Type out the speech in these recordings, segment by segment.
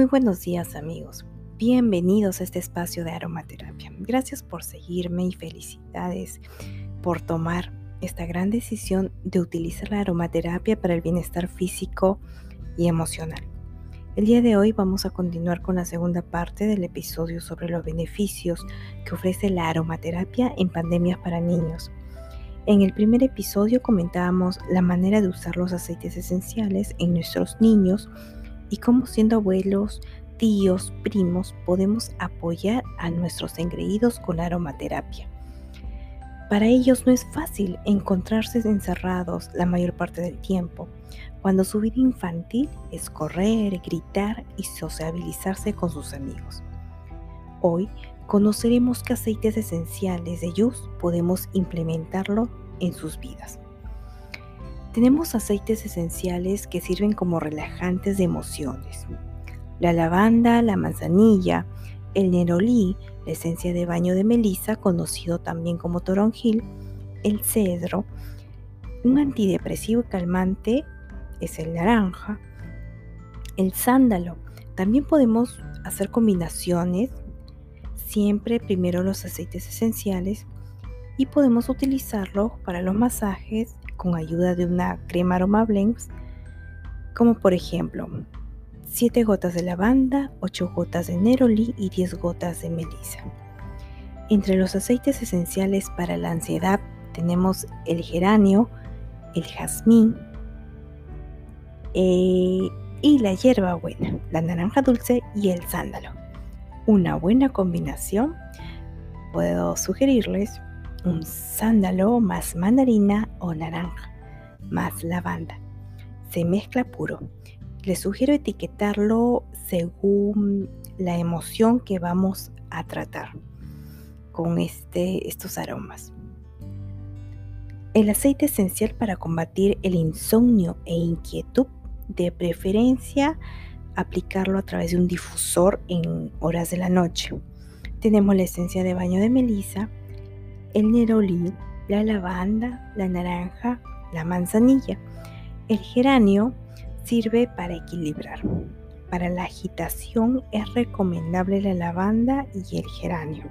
Muy buenos días amigos, bienvenidos a este espacio de aromaterapia. Gracias por seguirme y felicidades por tomar esta gran decisión de utilizar la aromaterapia para el bienestar físico y emocional. El día de hoy vamos a continuar con la segunda parte del episodio sobre los beneficios que ofrece la aromaterapia en pandemias para niños. En el primer episodio comentábamos la manera de usar los aceites esenciales en nuestros niños y cómo siendo abuelos, tíos, primos podemos apoyar a nuestros engreídos con aromaterapia. Para ellos no es fácil encontrarse encerrados la mayor parte del tiempo, cuando su vida infantil es correr, gritar y sociabilizarse con sus amigos. Hoy conoceremos qué aceites esenciales de Yus podemos implementarlo en sus vidas. Tenemos aceites esenciales que sirven como relajantes de emociones. La lavanda, la manzanilla, el nerolí, la esencia de baño de melisa, conocido también como toronjil, el cedro, un antidepresivo y calmante es el naranja, el sándalo. También podemos hacer combinaciones siempre primero los aceites esenciales y podemos utilizarlos para los masajes con ayuda de una crema aroma blends como por ejemplo 7 gotas de lavanda, 8 gotas de neroli y 10 gotas de melisa. Entre los aceites esenciales para la ansiedad tenemos el geranio, el jazmín eh, y la hierba buena, la naranja dulce y el sándalo una buena combinación, puedo sugerirles un sándalo más mandarina o naranja, más lavanda. Se mezcla puro. Les sugiero etiquetarlo según la emoción que vamos a tratar con este, estos aromas. El aceite esencial para combatir el insomnio e inquietud, de preferencia aplicarlo a través de un difusor en horas de la noche. Tenemos la esencia de baño de melisa, el nerolí, la lavanda, la naranja, la manzanilla. El geranio sirve para equilibrar. Para la agitación es recomendable la lavanda y el geranio.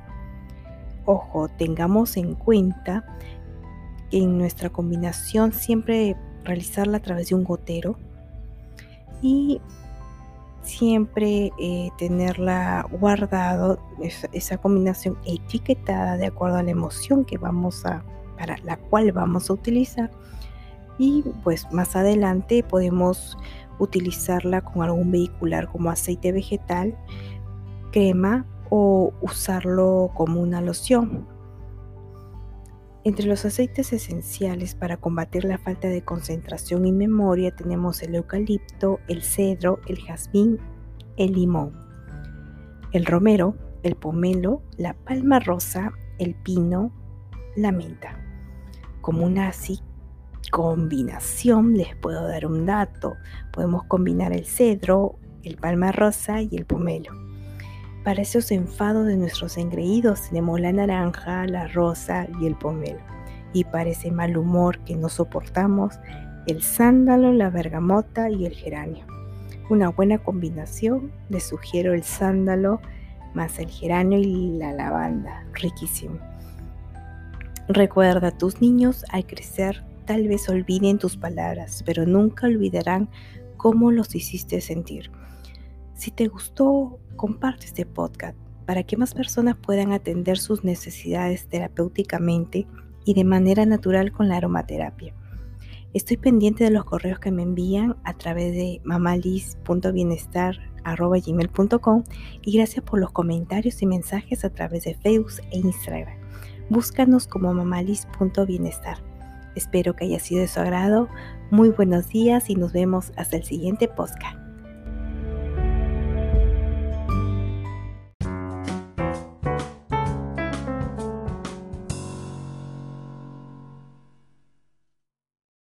Ojo, tengamos en cuenta que en nuestra combinación siempre realizarla a través de un gotero y siempre eh, tenerla guardado, esa, combinación etiquetada de acuerdo a la emoción que vamos a, para la cual vamos a utilizar. Y pues más adelante podemos utilizarla con algún vehicular como aceite vegetal, crema o usarlo como una loción. Entre los aceites esenciales para combatir la falta de concentración y memoria tenemos el eucalipto, el cedro, el jazmín, el limón, el romero, el pomelo, la palma rosa, el pino, la menta. Como una así combinación les puedo dar un dato. Podemos combinar el cedro, el palma rosa y el pomelo. Para esos enfados de nuestros engreídos tenemos la naranja, la rosa y el pomelo. Y para ese mal humor que no soportamos, el sándalo, la bergamota y el geranio. Una buena combinación, les sugiero el sándalo más el geranio y la lavanda. Riquísimo. Recuerda, tus niños al crecer tal vez olviden tus palabras, pero nunca olvidarán cómo los hiciste sentir. Si te gustó, comparte este podcast para que más personas puedan atender sus necesidades terapéuticamente y de manera natural con la aromaterapia. Estoy pendiente de los correos que me envían a través de mamalis.bienestar.gmail.com y gracias por los comentarios y mensajes a través de Facebook e Instagram. Búscanos como mamalis.bienestar. Espero que haya sido de su agrado. Muy buenos días y nos vemos hasta el siguiente podcast.